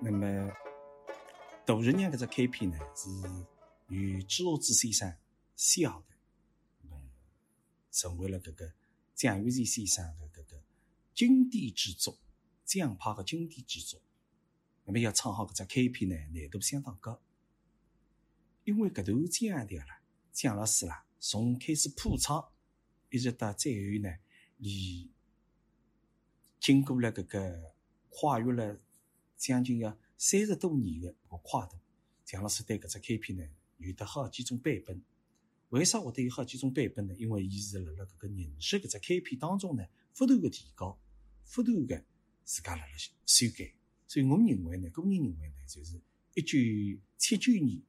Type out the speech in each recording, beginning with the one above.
那么大日娘搿只开篇呢，是与朱华之先生写的，成为了搿个蒋玉婕先生的搿个经典之作，蒋派的经典之作。那么要唱好搿只开篇呢，难度相当高，因为搿段腔调啦，蒋老师啦，从开始谱唱，一直到最后呢，离经过了搿个跨越了将近要三十多年的个跨度，蒋老师对搿只开篇呢有得好几种版本。为啥会得有好几种版本呢？因为伊是辣辣搿个认识搿只开篇当中呢，不断的提高，不断的自家辣辣修改。所以我认为呢，个人认为呢，就是一九七九年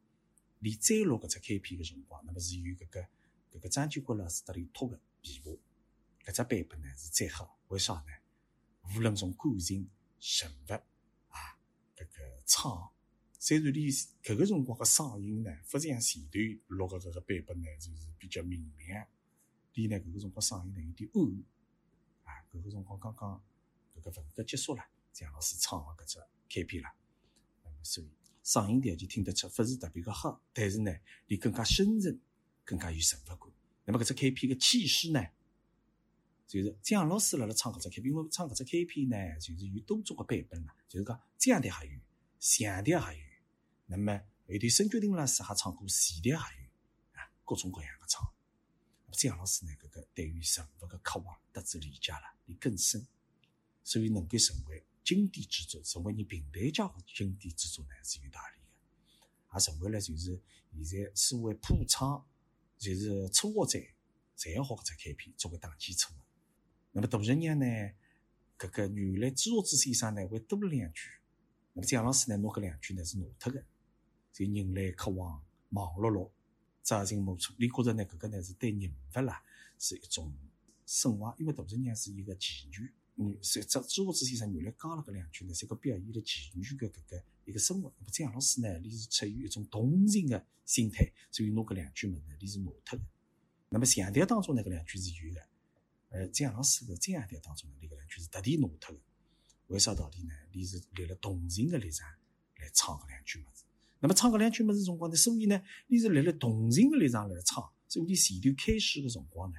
连再录搿只开篇个辰光，那么是由搿个搿个张建国老师得里托个琵琶，搿只版本呢是最好。为啥呢？无论从感情、人物，唱，虽然连搿个辰光个嗓音呢，非常前段录个搿个版本呢，就是比较明亮。连呢搿个辰光嗓音呢有点暗，啊，搿个辰光刚刚搿个文革结束了。蒋老师唱的搿只开篇了，那么所以嗓音条件听得出不是特别个好，但是呢，你更加深沉，更加有神物感。那么搿只开篇个气势呢，就是蒋老师辣辣唱搿只开篇，因为唱搿只开篇呢，就是有多种个版本嘛，就是讲降调也有，强调也有，那么后头孙觉庭老师还唱过细调也有，啊，各种各样个唱。蒋老师呢，搿个对于人物个刻画得知理解了，也更深，所以能够成为。经典之作，成为你平台家的经典之作呢，是有道理的。也成为了就是现在所谓普唱，就是初学者才好搿只开篇作为打基础的。那么大日娘呢，搿个原来朱华之先生呢会多两句，么蒋老师呢拿搿两句呢是拿脱的，就人来客往忙碌碌，朝秦暮楚。你觉着呢搿个呢是对人物啦是一种升华，因为大日娘是一个妓女。嗯，所以这朱华之先生原来讲了搿两句呢，是个表现了妓女的搿个一个生活。那么蒋老师呢，你是出于一种同情的心态，所以拿搿两句物呢，你是拿脱的。那么强调当中呢，搿两句是有的。呃，蒋老师的强调当中呢，搿两句是特地拿脱的。为啥道理呢？你是立了同情的立场来唱搿两句物事。那么唱搿两句物事辰光呢，所以呢，你是立了同情的立场来唱。所以前头开始的辰光呢。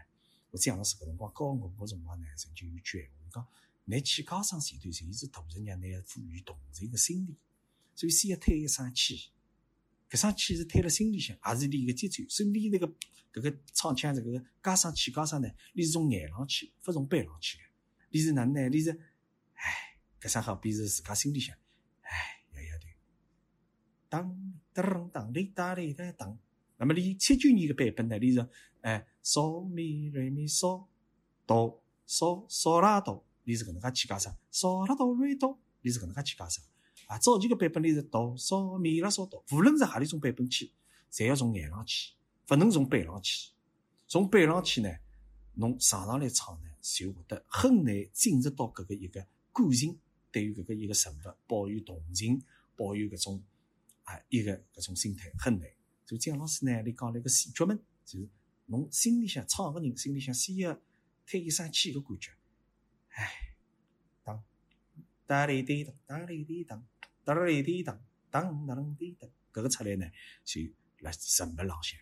我蒋老师搿辰光教我个辰光呢，曾经有句闲话讲，拿气加上前头，就是大人让拿赋予同情的心理，所以先要推一声气，搿声气是推辣心里向，也是你个节奏。所以你那个搿个唱腔这个加上气加上呢，你是从眼上去，勿从背上去的。你是哪能呢？你是，唉，搿声好比是自家心里向，唉，摇摇头，当当当哩当哩当当。那么你七九年的版本呢？你是哎，嗦咪瑞咪嗦哆嗦嗦拉哆，你是搿能介起加上，嗦拉哆瑞哆，你是搿能介起加上。啊，早期的版本你是哆嗦咪拉嗦哆，无论是何里种版本去，侪要从眼上去，勿能从背上去。从背上去呢，侬上上来唱呢，就会得很难进入到搿个一个感情，对于搿个一个人物抱有同情，抱有搿种啊一个搿种心态很难。就姜老师呢，你讲了一个细节门，就是侬心里向唱个人心里向先要推一声气个感觉，唉，当哒哩滴当，哒哩滴当，哒哩滴当，当当当滴当，搿个出来呢，就辣人物浪向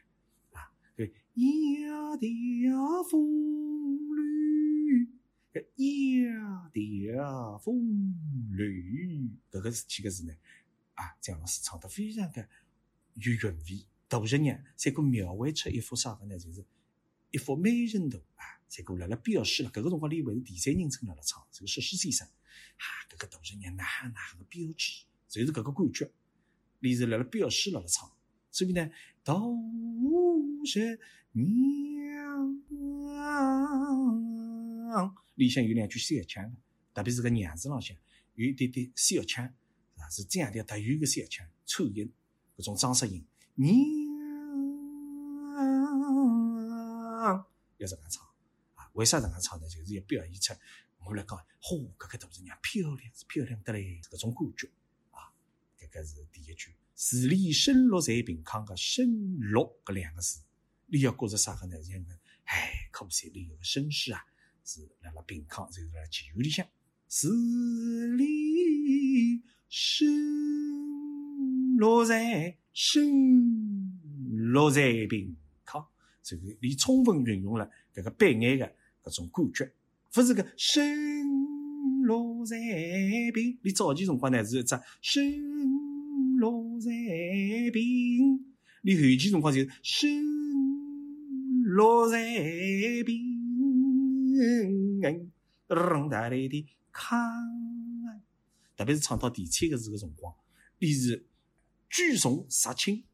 啊，对，呀调风，呀调风吕，搿个是几个字呢？啊，蒋老师唱得非常的有韵味。大日娘才够描绘出一幅啥个呢？就是一幅美人图啊！才够辣辣表示了。搿个辰光，你以为是第三人称辣辣唱，这个石狮先生啊，搿个大日娘哪哪个标志，就是搿个感觉，你是辣辣表示辣辣唱。所以呢，大日娘里向有两句小腔，特别是个娘子浪向有一点点小腔，啊，是这样的特有个小腔，抽音，搿种装饰音。娘要这样唱啊？为啥这样唱呢？就是要表现出我来讲，嚯，搿个大姑娘漂亮，是漂亮的嘞，搿种感觉啊。搿个是第一句，字里生落在平康个生落搿两个字，你要觉着啥个呢？像个，哎，可不是里有个绅士啊，是辣辣平康，就是辣妓院里向十里深，落在深，落在病康。这个你充分运用了搿个悲哀的搿种感觉，勿是个深落在病。你早期辰光呢是一只深落在病，你后期辰光就是深落在病。让大来的康，特别是唱到第七个字的辰光，你是聚重杀轻。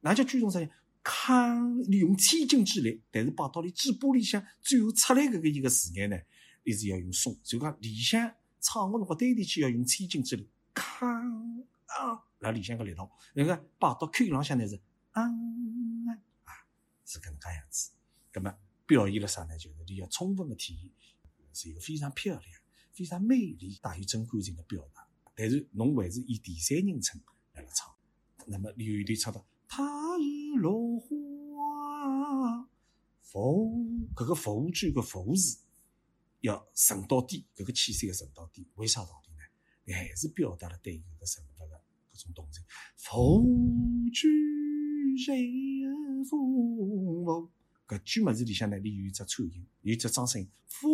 哪叫聚重杀青？康，你用千斤之力，但是摆到你嘴巴里向，最后出来搿个一个字眼呢，你是要用松。就讲里向唱个辰光，对地气要用千斤之力，康啊，那里向个力道，那个摆到口浪向呢是啊啊，是搿能介样子。葛么表现了啥呢？就是你要充分的体现。是一个非常漂亮、非常美丽、带有真感情的表达，但是侬还是以第三人称来了唱。那么你有一段唱到“他日落花佛”，搿个“佛”句个“佛”字要沉到底，搿个气势要沉到底。为啥道理呢？你还是表达了对搿个人物的搿种动情。佛句谁佛？搿句物事里向呢，里有一只颤音，有一只张声，风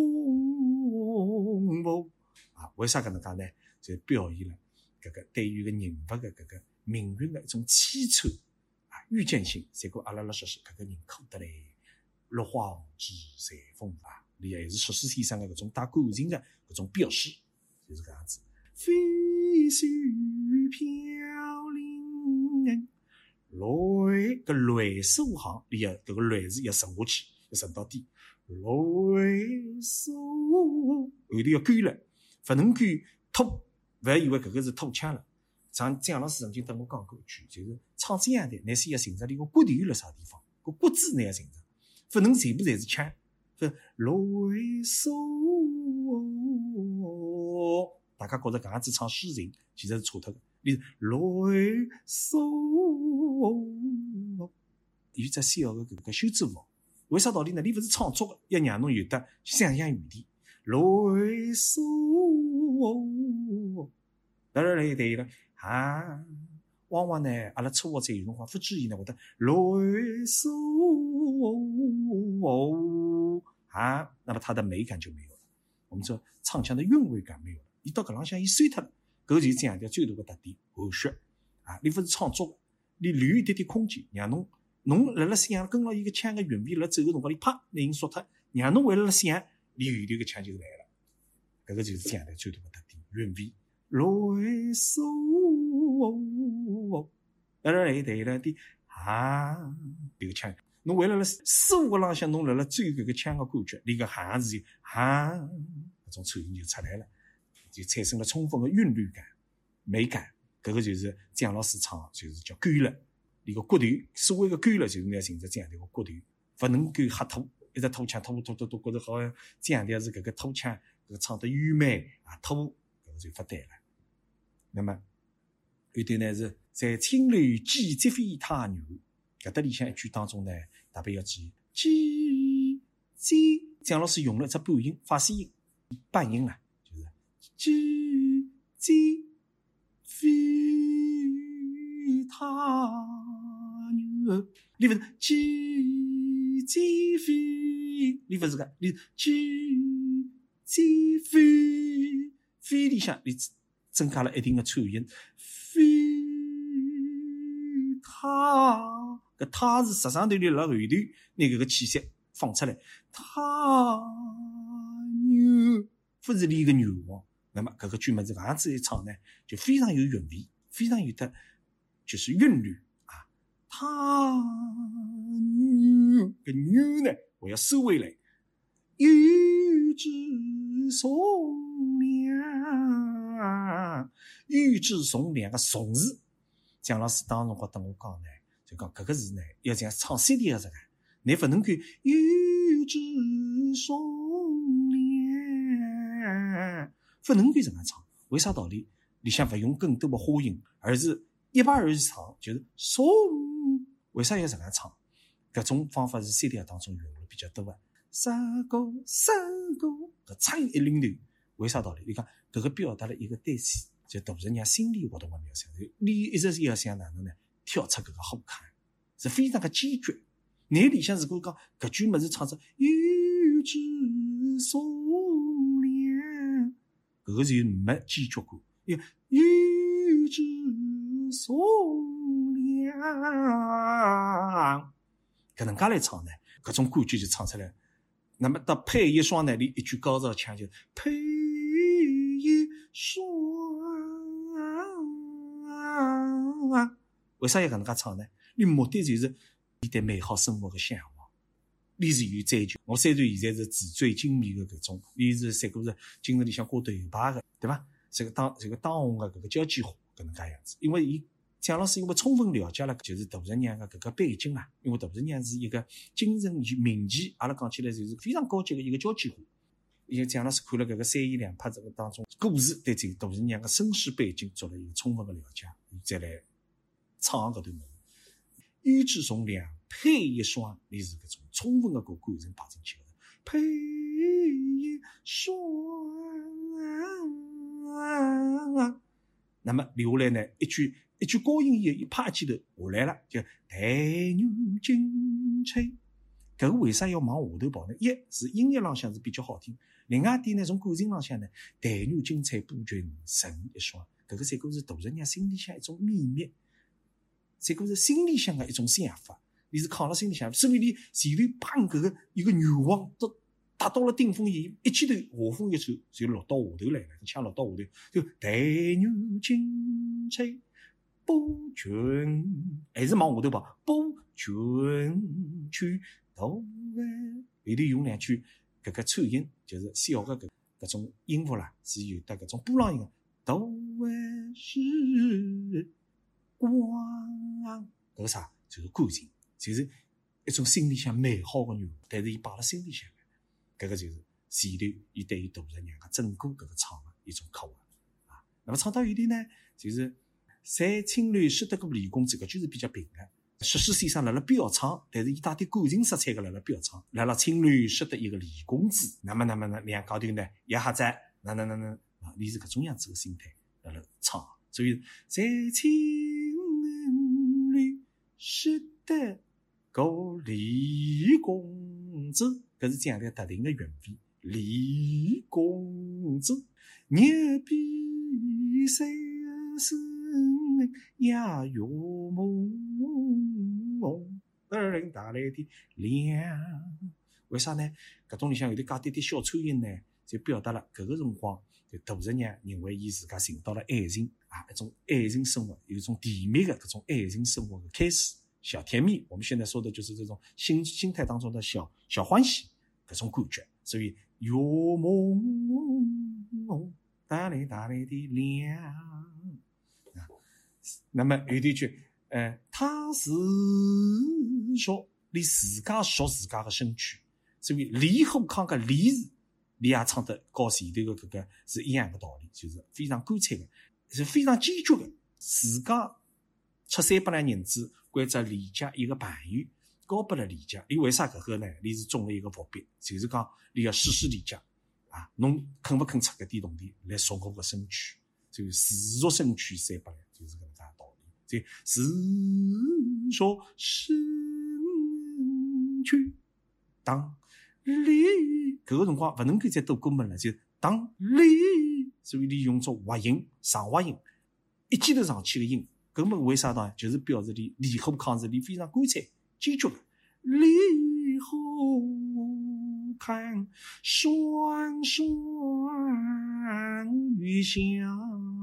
风啊！为啥搿能介呢？就表现了搿个对于个人物的搿个命运的一种凄惨啊，预见性。结果阿拉拉说是搿个人哭得来，落花知随风啊！你还是硕士先生的搿种带感情的搿种表示，就是搿样子。飞絮飘零。泪个泪数行，你要搿个泪字要沉下去，要沉到底。泪数后头要干了，勿能干吐，勿要以为搿个是吐腔了。像蒋老师曾经跟我讲过一句，就是唱这样的，乃是要寻着你个骨头辣啥地方，个骨子你要寻着，勿能全部侪是腔。泪数，大家觉着搿样子唱诗情，其实是错脱个。你泪数。哦，有只小的搿个休止符，为啥道理呢？你勿是创作的，要让侬有得想象余地。泪锁，当然来对了啊。往往呢，阿拉初学者有辰光不注意呢，会得泪锁啊，那么它的美感就没有了。我们说唱腔的韵味感没有了，一到搿浪向一碎脱了，搿就强调最大的特点后续啊，你勿是创作。你留一点点空间，让侬侬辣辣想跟牢伊个腔个韵味辣走个辰光，你啪，拿音缩脱，让侬为了辣想，你后头个腔就来了。搿个就是这样的最大的特点，韵味。来嗦，来来来来的啊，这个腔，侬为了辣四个浪向，侬辣辣追搿个腔个感觉，你个哈字哈，搿种颤音就出来了，就产生了充分的韵律感、美感。搿个就是蒋老师唱，就是叫干了。你个骨头，所谓的干了，就是要寻着这样的一个骨头，勿能够瞎吐，一直吐腔，吐吐吐吐，觉着好像强调是搿个吐腔，搿个唱得优美啊，吐，搿个就勿对了。那么，有的呢是在青楼几只飞他牛，搿搭里向一句当中呢，特别要注意，几几，蒋老师用了只半音，发声音，半音了，就是几几。飞他牛，你勿是几几飞？你勿是个，你几几飞？飞里向你增加了一定的颤音，飞他，搿他是实上头里辣后头，拿搿个气息放出来，他牛，不是你个牛王。那么，搿个句么子搿样子一唱呢，就非常有韵味，非常有的就是韵律啊。他女搿女呢，我要收回来。玉质松凉，玉质松凉个松字，蒋老师当时跟我讲呢，就讲搿个字呢，要像唱 CD 个这个，你不能够玉质松凉。不能够这样唱，为啥道理？里向不用更多的花音，而是一把而唱，就是松。为啥要这样唱？搿种方法是三调当中用的比较多的。三个三个，搿唱一领头，为啥道理？伊讲搿个表达了一个对就大人娘心理活动个描写，你一直是要想哪能呢？跳出搿个火坑，是非常个坚决。你里向如果讲搿句物事唱着玉指松，搿个就没坚决过。要玉指松凉，搿能介来唱呢？搿种感觉就唱出来。那么到配一双呢，里一句高潮腔就配一双。为啥要搿能介唱呢？你目的就是你对美好生活的向往，你是有追求。我虽然现在是纸醉金迷的搿种，你是三个是精神里向挂头牌的，对伐？这个当这个当红的搿个交际花搿能介样子，因为伊。蒋老师因为充分了解了就是杜十娘的搿个背景啊，因为杜十娘是一个精神名妓，阿拉讲起来就是非常高级的一个交际花。因为蒋老师看了搿个三言两拍这个当中故事，对这个杜十娘的身世背景做了一个充分的了解，再来唱搿段物事。胭脂从两配一双，你是搿种充分的搿感情摆进去的。配一双，那么留下来呢一句。一句高音一一拍起头下来了，就待牛金钗。搿个为啥要往下头跑呢？一是音乐浪向是比较好听，另外一点呢，从感情浪向呢，待牛金钗布君成一双。搿个三个是大人娘心里向一种秘密，三个是心里向的一种想法。你是扛了心里向，所以你前头把搿个一个愿望都达到了顶峰，以一记头画风一抽就落到下头来了，枪落到下头就待牛金翠。不君还是往下头跑，不君去头哎，里头用两句搿个颤音，就是小个搿搿种音符啦，是有得搿种波浪音个。头哎是光，搿个啥？就是感情，就是一种心里向美好个愿望，但是伊摆辣心里向个，搿个就是前头伊对于大人娘个整个搿个唱个一种刻画啊。那么唱到有点呢，就是。在青鸾识得个李公子，搿句是比较平的。石狮先生辣辣表唱，但是伊带点感情色彩个辣辣表唱。辣辣青鸾识得一个李公子，那么那么呢，两高头呢，一下子，那那那那啊，你是搿种样子个心态辣辣唱。所以在青鸾识得个李公子，搿是讲的特定个韵味。李公子，牛逼三十。呀哟梦，二人带来的亮，为啥呢？搿种里向有点加点点小抽音呢，就表达了搿个辰光，就大人娘认为伊自家寻到了爱情啊，一种爱情生活，有一种甜蜜的搿种爱情生活的开始，小甜蜜。我们现在说的就是这种心心态当中的小小欢喜，这种感觉。所以有梦，带来带来的亮。那么有一句，呃，他是说你自家说自家的身躯，所以李虎康个李字，你也唱的和前头的搿个是一样的道理，就是非常干脆的，是非常坚决的。自家出三百两银子，关着李家一个朋友，交拨了李家，你为啥搿个呢？你是中了一个伏笔，就是讲你要试试理解啊，侬肯不肯出搿点铜钿来赎我个身躯？就自赎身躯三百两，就是搿能介道理。就自赎身躯，当李搿个辰光勿能够再多过门了，就当李，所以你用作滑音、上滑音，一记头上去个音，根本为啥呢？就是表示你李后康是你非常干脆、坚决的。李后康双双月相。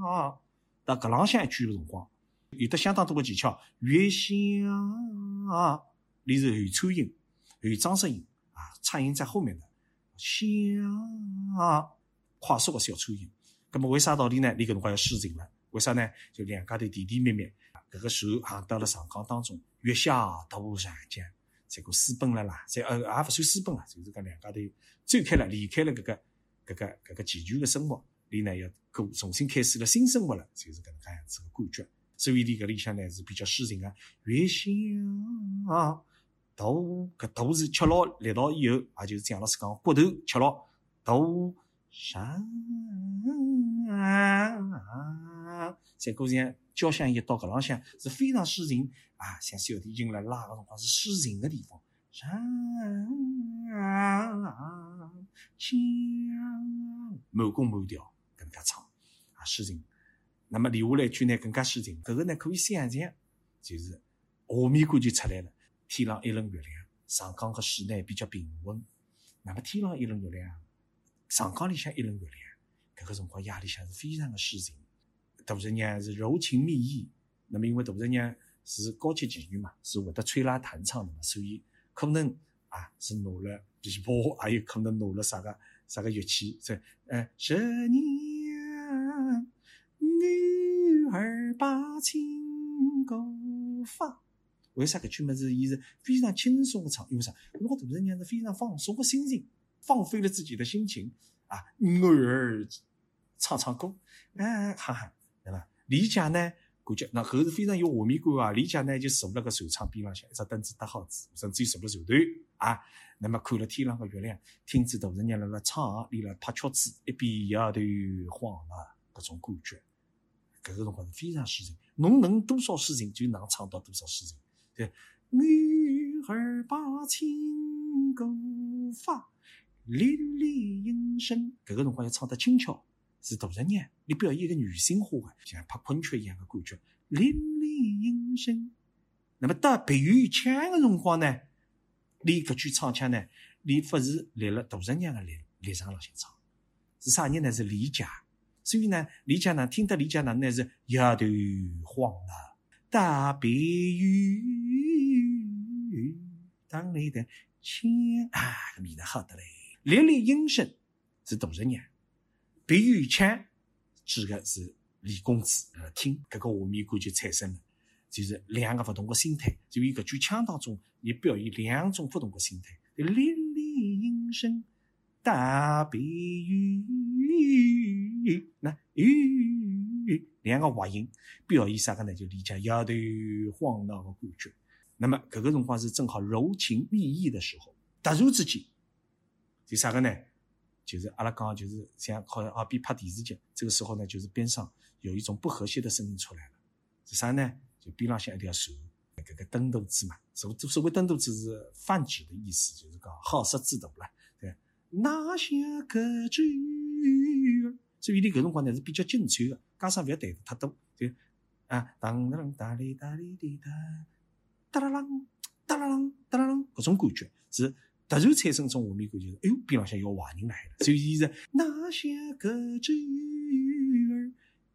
啊，到搿浪向一句的辰光，有得相当多个技巧。月相，你是后颤音、有张声音啊，颤音在后面的相，快速个小颤音。那么为啥道理呢？你搿辰光要施劲了？为啥呢？就两家头甜甜蜜蜜，搿个手行到了长江当中，月下渡长江，结果私奔了啦，再呃也勿算私奔了，就是讲两家头走开了，离开了搿个搿个搿个齐全个生活。你呢要过重新开始了新生活了，就是搿能介样子个感觉。所以你搿里向呢是比较诗情个。月相渡，搿渡是吃牢力道以后，也就是蒋老师讲骨头吃牢渡上。在歌像交响乐到搿浪向是非常抒情啊，像小提琴来拉个辰光是抒情个地方。上将满弓满调，搿能介唱啊诗情。那么留下来一句呢更加诗情，搿个呢可以想象，就是画面感就出来了。天上一轮月亮，长江个水呢比较平稳。那么天上一轮月亮，长江里向一轮月亮，搿个辰光夜里向是非常的诗情。杜十娘是柔情蜜意，那么因为杜十娘是高级妓女嘛，是会得吹拉弹唱的嘛，所以可能啊是拿了琵琶，还有可能拿了啥个啥个乐器。这呃，十年女儿把情歌发。为啥搿曲么子？伊是非常轻松的唱，因为啥？如果杜十娘是非常放松的心情，放飞了自己的心情啊，偶尔唱唱歌，哎，哈哈。李家呢，感觉那后是非常有画面感啊。李家呢就坐辣个船舱边浪向，一只凳子搭好子，甚至于坐辣船头啊。那么看了天上个月亮，听着杜十娘辣辣唱，里辣拍曲子，一边摇头晃脑，搿种感觉，搿个辰光是非常诗情。侬能多少诗情，就能唱到多少诗情。对，女儿把情歌发，粒粒应声。搿个辰光要唱得轻巧。是杜十娘，你表演一个女性化的，像拍昆曲一样的感觉，凛凛应声。那么到碧玉腔的辰光呢，你搿句唱腔呢，你不是立了杜十娘的立立场浪向唱，是啥人呢？是李家。所以呢，李家呢，听得李家呢，那是摇头晃脑，大碧玉当里的腔啊，搿味道好得嘞，凛凛应声是杜十娘。碧玉腔指的是李公子，呃，听搿个画面感就产生了，就是两个勿同的心态。就伊搿句腔当中，也表现两种不同的心态。凛凛应声，大碧玉，那玉两个滑音，表现啥个呢？就理解摇头晃脑的感觉。那么搿个辰光是正好柔情蜜意的时候，突然之间，就啥个呢？就是阿拉刚刚就是像好像啊，比拍电视剧，这个时候呢，就是边上有一种不和谐的声音出来了，是啥呢？就边浪向一条蛇，搿个登渡子嘛，所所谓登渡子是泛指的意思，就是讲好色之徒了，对。哪像个句儿，所以你搿辰光呢是比较紧凑的，加上勿要弹得太多，就啊当当哒哩哒哩滴哒，哒啦啷，哒啦啷，哒啦啷，搿种感觉是。突然产生一种画面感，就是哎呦，边浪向有坏人来了。所以现在那些个句儿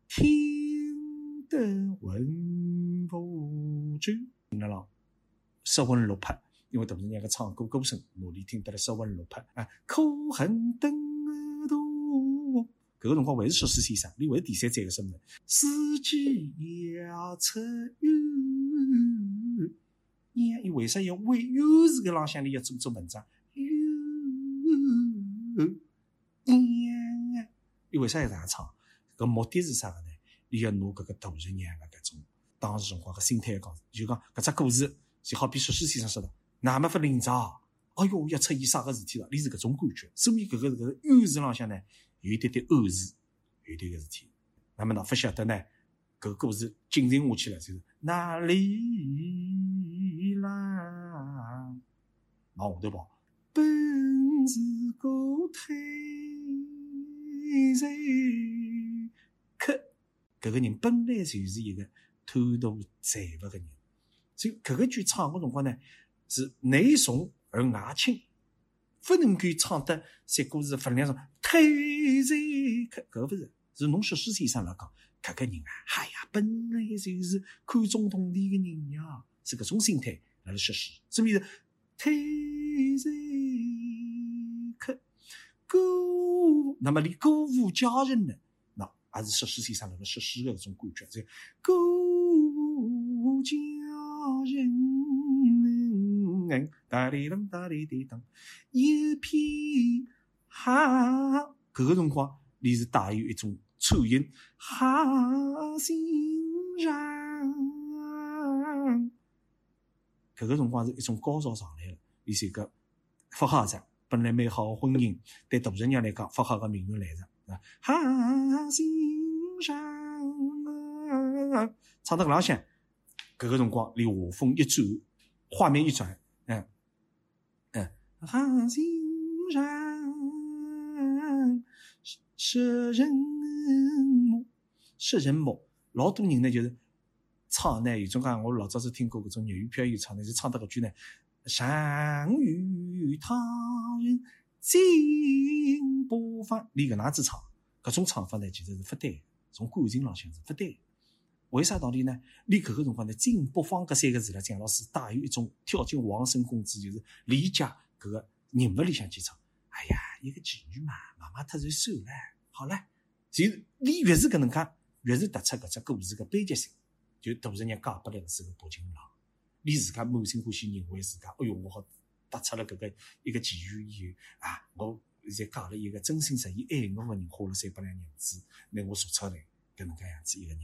听得闻不知，听得了失魂落魄。因为杜十娘个唱歌歌声，哪里听得了失魂落魄啊？可恨登儿渡，搿个辰光还是说诗先生，你还是第三者个身份。司机要出游。娘，伊为啥要为又是个浪向里要做做文章？哟，娘啊！伊为啥要这样唱？搿目的是啥个呢？伊要拿搿个杜十娘个搿种当时辰光个心态讲，就讲搿只故事，就好比说书先生说的，那么不临场，哎哟，要出现啥个事体了？你是搿种感觉，所以搿个搿个暗示浪向呢，有一点点暗示，有点个事体。那么哪不晓得呢？搿故事进行下去了，就是哪里？往下头跑，本是个推财客。搿个人本来就是一个贪图财物个人，所以搿个句唱个辰光呢，是内重而外轻，不能够唱得三故事分量上推财客。搿勿是，是侬小诗先生来讲。搿个人啊，哎呀，本来就是看中通地个人呀，是搿种心态辣辣说诗，所以是推财客歌，那么连歌舞佳人呢，那也是说诗先生辣辣说诗个搿种感觉，就歌舞佳人，哒哩啷哒哩滴当，一片好，搿个辰光你是带有一种。初音好心肠，搿个辰光是一种高潮上来了，伊是一个不好着，本来美好的婚姻，对大侄娘来讲，不好的命运来着。啊，哈心上，唱到搿浪向，搿个辰光，离画风一转，画面一转，嗯嗯，哈心上，是人母，是人母，老多人呢就是唱呢，有种讲我老早子听过搿种粤语片有唱呢，就唱到搿句呢，善与他人。金不放，你搿能子唱，搿种唱法呢，其实是不对，从感情上讲是不对。为啥道理呢？你搿个辰光呢，“金不放”搿三个字呢，蒋老师带有一种跳进王生公子，就是理解搿个人物里向去唱。哎呀，一个妓女嘛，妈妈突然瘦了，好了。就你越是搿能介，越是突出搿只故事个悲剧性。就大人娘嫁拨来个是个薄情郎，你自家满心欢喜认为自家，哎哟，我好。踏出了搿个一个妓院以后啊，我现在嫁了一个真心实意爱我个人，花了三百两银子，拿我赎出来，搿能介样子一个人。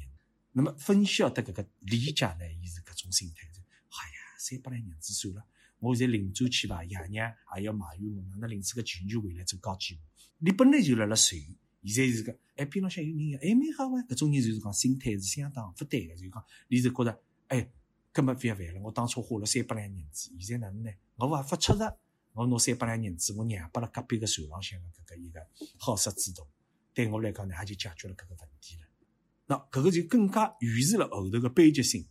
那么分晓得搿个理解呢，伊是搿种心态，就哎呀，三百两银子算了，我现在临走去伐，爷娘也要埋怨我，哪能临出个妓女回来做高级你本来就辣辣睡，现在是个哎边浪向有人，还蛮好啊。搿种人就是讲心态是相当不对个，就讲你是觉着哎。根本不要烦了。我当初花了三百两银子，现在哪能呢？我还不确实，我拿三百两银子，我让拨了隔壁个船浪向个搿个一个好色之徒，对我来讲呢，也就解决了搿个问题了。那搿个就更加预示了后头个悲剧性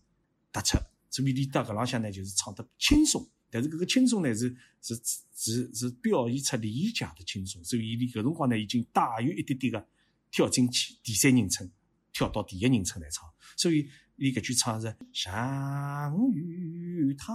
突出。所以你到搿浪向呢，就是唱得轻松，但是搿个轻松呢，是是是是表现出理解的轻松。所以你搿辰光呢，已经大有一点点个跳进去第三人称，跳到第一人称来唱，所以。伊搿句唱是善于他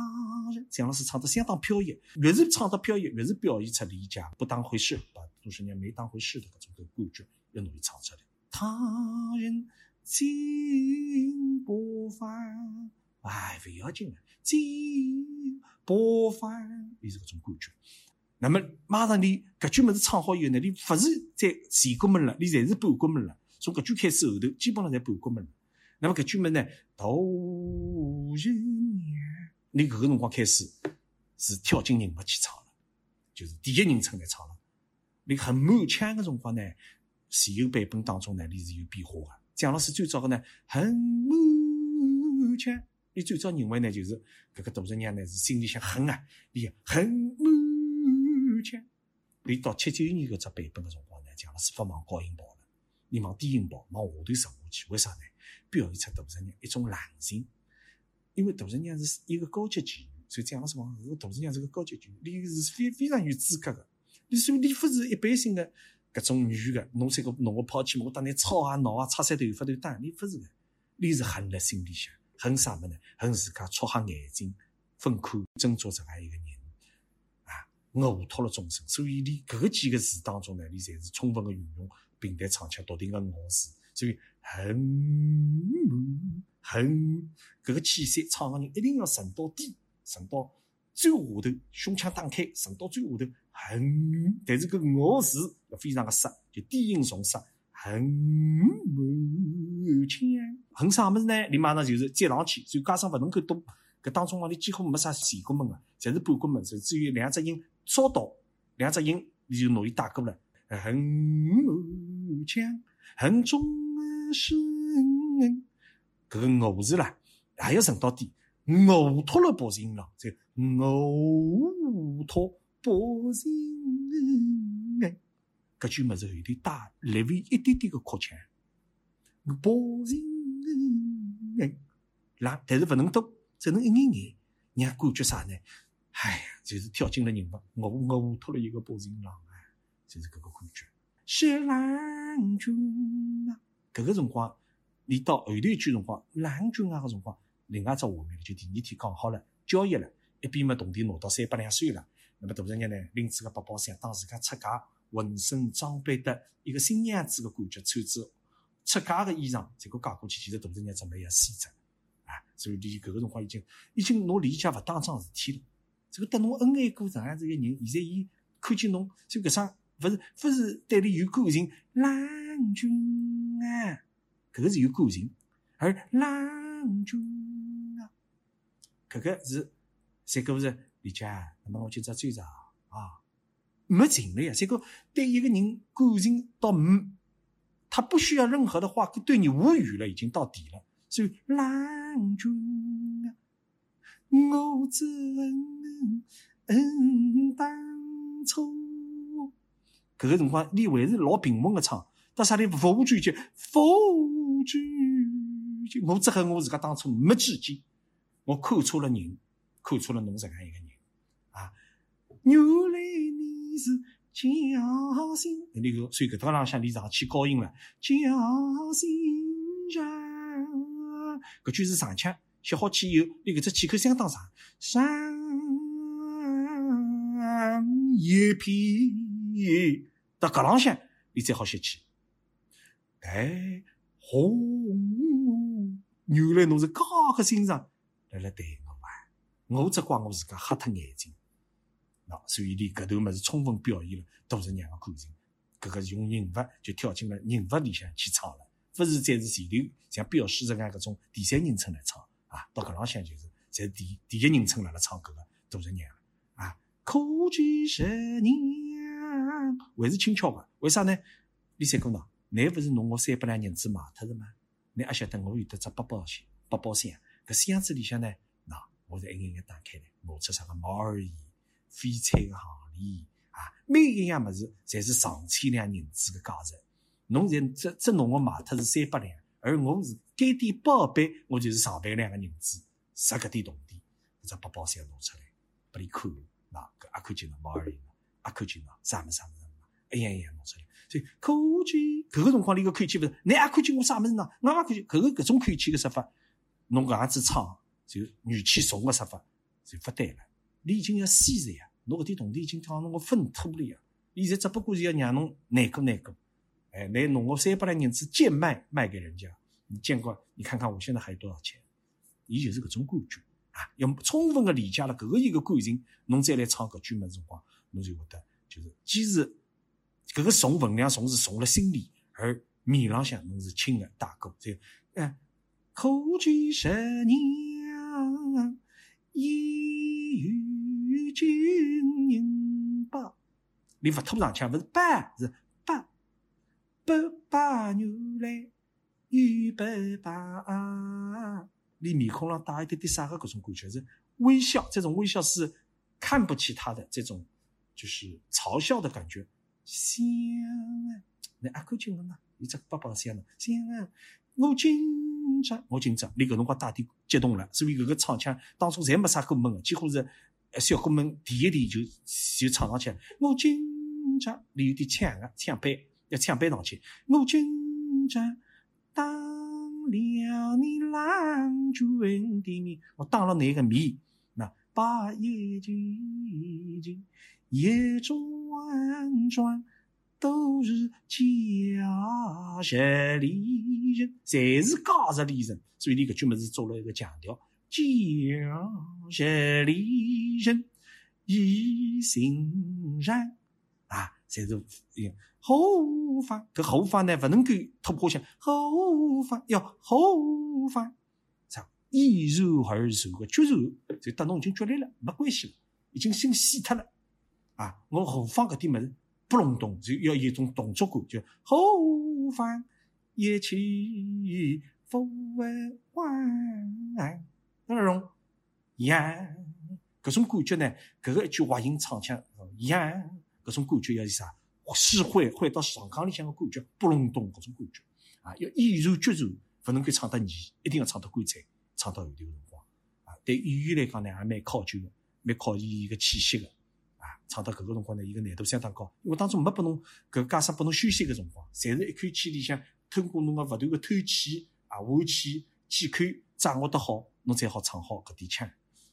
人，蒋老师唱得相当飘逸，越是唱得飘逸，越是表现出理解不当回事，把杜十娘没当回事的搿种个感觉，越容易唱出来。他人金不凡，哎，勿要紧的，金不凡，伊是搿种感觉。那么马上你搿句物事唱好以后呢，你勿是在前国门了，你侪是半国门了。从搿句开始后头，基本上侪半国门了。那么搿句么呢？大人，你搿个辰光开始是跳进人物去唱了，就是第一人称来唱了。你很满腔个辰光呢，前后版本当中呢，你是有变化个。蒋老师最早个呢，很满腔，你最早认为呢，就是搿个大人娘呢是心里向恨啊，你很满腔。你到七九年搿只版本个辰光呢，蒋老师不往高音跑了，你往低音跑，往下头沉下去，为啥呢？表现出大侄娘一种冷静，因为大侄娘是一个高级妓女，所以蒋老师讲，这个大侄娘是个高级妓女，你是非非常有资格的。你所以你不是一般性的搿种女的，侬三个侬我抛弃我当你吵啊闹啊，擦三头发都打，你不是的，你是恨在心里向，恨啥么呢？恨自家戳瞎眼睛，分看真做这样一个人啊，呕吐了众生。所以你搿几个字当中呢，你侪是充分的运用平台唱腔、笃定的咬字，所以。很很，搿个气息唱的人一定要沉到底，沉到最下头，胸腔打开，沉到最下头。很，但是搿咬字要非常的实，就低音重实。很满腔，很啥物事呢？你马上就是接上去，所以加上勿能够多。搿当中啊，你几乎没啥前过门个，侪是半过门，甚至于两只音稍到，两只音你就容易带过了。很满腔，很重。是，搿个呕字啦，还要沉到底，呕吐了薄音了，就呕吐薄音哎，搿句么子有点带略微一点点个哭腔，薄音嗯哎，啦，但是勿能多，只能一眼眼，让感觉啥呢？哎呀，就是跳进了人物，呕呕吐了一个薄音浪啊，就是搿个感觉。是郎君啊。搿个辰光，你到后头一句辰光，郎君啊个辰光，另外只画面就第二天讲好了，交易了，一边么铜钿拿到三百两碎了，那么大人娘呢拎起个八宝箱，当自家出嫁，浑身装备得一个新娘子个感觉，穿着出嫁个衣裳，结果嫁过去，其实大人娘准备要死着啊！所以你搿个辰光已经已经侬理解勿当桩事体了。这个得侬恩爱过这样子个人，现在伊看见侬就搿双勿是勿是对你有感情，郎君。啊，搿个是有感情，而郎君啊，搿个是三个勿是理解？那么我就只追查啊，没情了呀。这个对一个人感情到没，他不需要任何的话，对你无语了，已经到底了。所以，郎君啊，我只恨恨当初。搿个辰光，你还是老平稳的唱，到啥地付诸就付诸就，我只恨我自家当初没记紧，我看错了人，看错了侬这样一个人啊！原来你是嘉兴，那个所以搿趟浪向你上去高音了，嘉兴人，搿句是上腔，写好去以后，你搿只气口相当长，上一片。到搿浪向，你再好吸气。哎，红，原来侬是介个欣赏，来来对我啊！我只怪我自家瞎脱眼睛。所以你搿段物事充分表现了杜十娘个感情。搿个用人物就跳进了人物里向去唱了，勿是再是前头像表示这样搿种第三人称来唱啊。到搿浪向就是在第第一人称辣辣唱搿个杜十娘啊。可见十年。还是轻巧个，为啥呢？李三哥喏，乃勿是侬我三百两银子卖脱了吗？你还晓得我有得只八宝箱，八宝箱，搿箱子里向呢，喏，我是一眼眼打开来，拿出啥个毛而已、翡翠个项链啊，每一样物事侪是上千两银子个价值。侬现这这侬我卖脱是三百两，而我是该点宝贝，我就是上百两个银子，十个点铜钿，搿只八宝箱拿出来，拨你看，喏，搿阿看见了毛耳仪。阿看见喏，啥么啥么么，一样一样弄出来。所以看见搿个辰光，你个看见勿是？你阿看见我啥么子呢？我也看见搿个搿种看见个说法，侬搿样子唱就语气重个说法就勿对了。你已经要死了呀！侬搿点铜钿已经将侬个粪土了呀！现在只不过是要让侬难过难过。哎，来弄我三百两银子贱卖卖给人家，你见过？你看看我现在还有多少钱？伊就是搿种感觉啊！要充分个理解了搿个一个感情，侬再来唱搿句物事辰光。侬就会得，就是既是搿个重分量重是重了心里，而面浪向侬是轻的大哥，就哎，可见十娘一遇金银宝，你勿吐上枪，勿是八是八八八牛来又八八，你面孔上带一点点啥个各种感觉是微笑，这种微笑是看不起他的这种。就是嘲笑的感觉，香啊！那阿哥进了呢，你这爸爸香了，香啊！我紧张，我紧张，你搿辰光大地激动了，所以搿个唱腔当初侪没啥过门个，几乎是小哥们第一题就就唱上去了。我紧张，你有点抢啊，抢背要抢背上去。我紧张，当了你郎君的面，我当了你个面，那把夜静静。一转转都是假实里人，侪是假实里人，所以你搿句么子做了一个强调，假实里人一心然啊，侪是后方，搿后方呢勿能够突破性，后方要后方，啥一柔而柔个绝柔，就搭侬已经决裂了，没关系了，已经心死脱了。啊，我后方搿点物事不隆咚，就要有一种动作感，就后方一起不为晚，那种呀，搿种感觉呢，搿个一句话音唱腔呀，搿种感觉要是啥？是会会到上腔里向个感觉不隆咚搿种感觉啊，要一如绝如，勿能够唱得腻，一定要唱得干脆，唱到后头辰光啊，对演员来讲呢，也蛮考究个，蛮考验伊个气息个。唱到搿个辰光呢，伊个难度相当高，因为当中没拨侬搿加上拨侬休息个辰光，侪是一口气里向通过侬个勿断个透气啊、换气、气口掌握得好，侬才好唱好搿点腔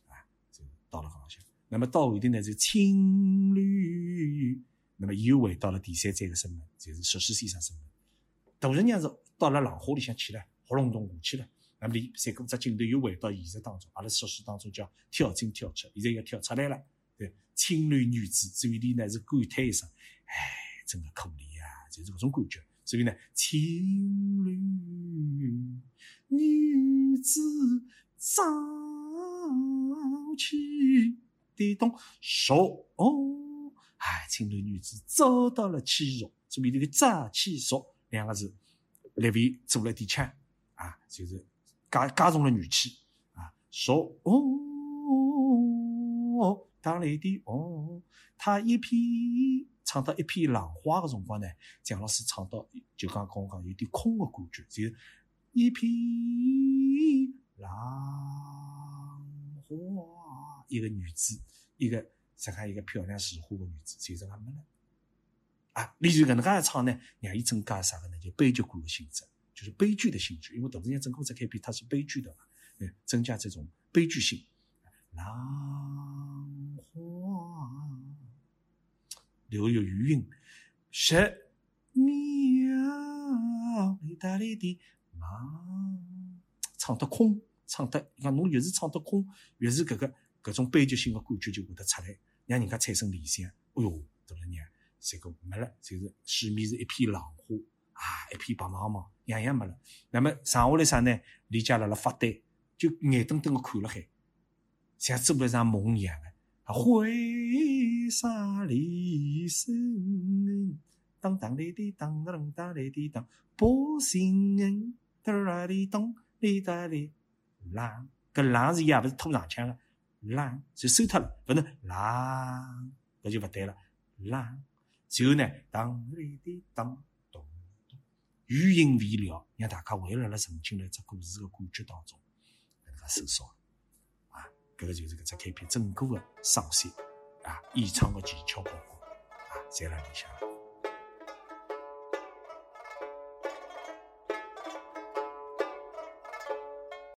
啊。就到了搿浪向，那么到后头呢，就青绿，那么又回到了第三站个身份，就是石狮先生身份。杜十娘是到了浪花里向去了，活隆咚下去了。那么你三个只镜头又回到现实当中，阿拉石狮当中叫跳进跳出，现在要跳出来了。对，青绿女子，嘴里呢是感叹一声，哎，真的可怜啊，就是搿种感觉。所以呢，青绿女子早起的动手哎，青楼女子遭到了欺辱，所以这个诈欺辱两个字，略微做了点腔啊，就是加加重了语气啊，说哦，当来的哦，他一片唱到一片浪花的辰光呢，蒋老师唱到就刚刚讲有点空的感觉，就一片浪花，一个女子，一个。再看一个漂亮如花的女子，就是还没了啊！你就搿能介唱呢，让伊增加啥个呢？就悲剧感的性质，就是悲剧的性质。因为杜十娘整个在开篇，它是悲剧的嘛，嗯，增加这种悲剧性。浪花留有余韵，十秒意大利的忙，唱得空，唱得，你看侬越是唱得空，越是搿个搿种悲剧性的感觉就会得出来。让人家产生联想，哎哟，杜了娘，这个没了，就是水面是一片浪花啊，一片白茫茫，样样没了。那么剩下来啥呢？李家辣辣发呆，就眼瞪瞪的看了海，像做了一场梦一样的。挥洒离声，当当哩哩当当当哩哩当，波心恩，哒啦哩当哩哒哩浪，搿浪是伊也勿是拖长腔的。浪就收脱了，勿能浪，搿就勿对了。浪，然后呢，当哩滴当咚咚，余音未了，让大家还辣辣沉浸辣只故事个感觉当中，搿能介收缩啊，搿个就是搿只开篇整个个声线啊，演唱个技巧包括啊，侪辣里向。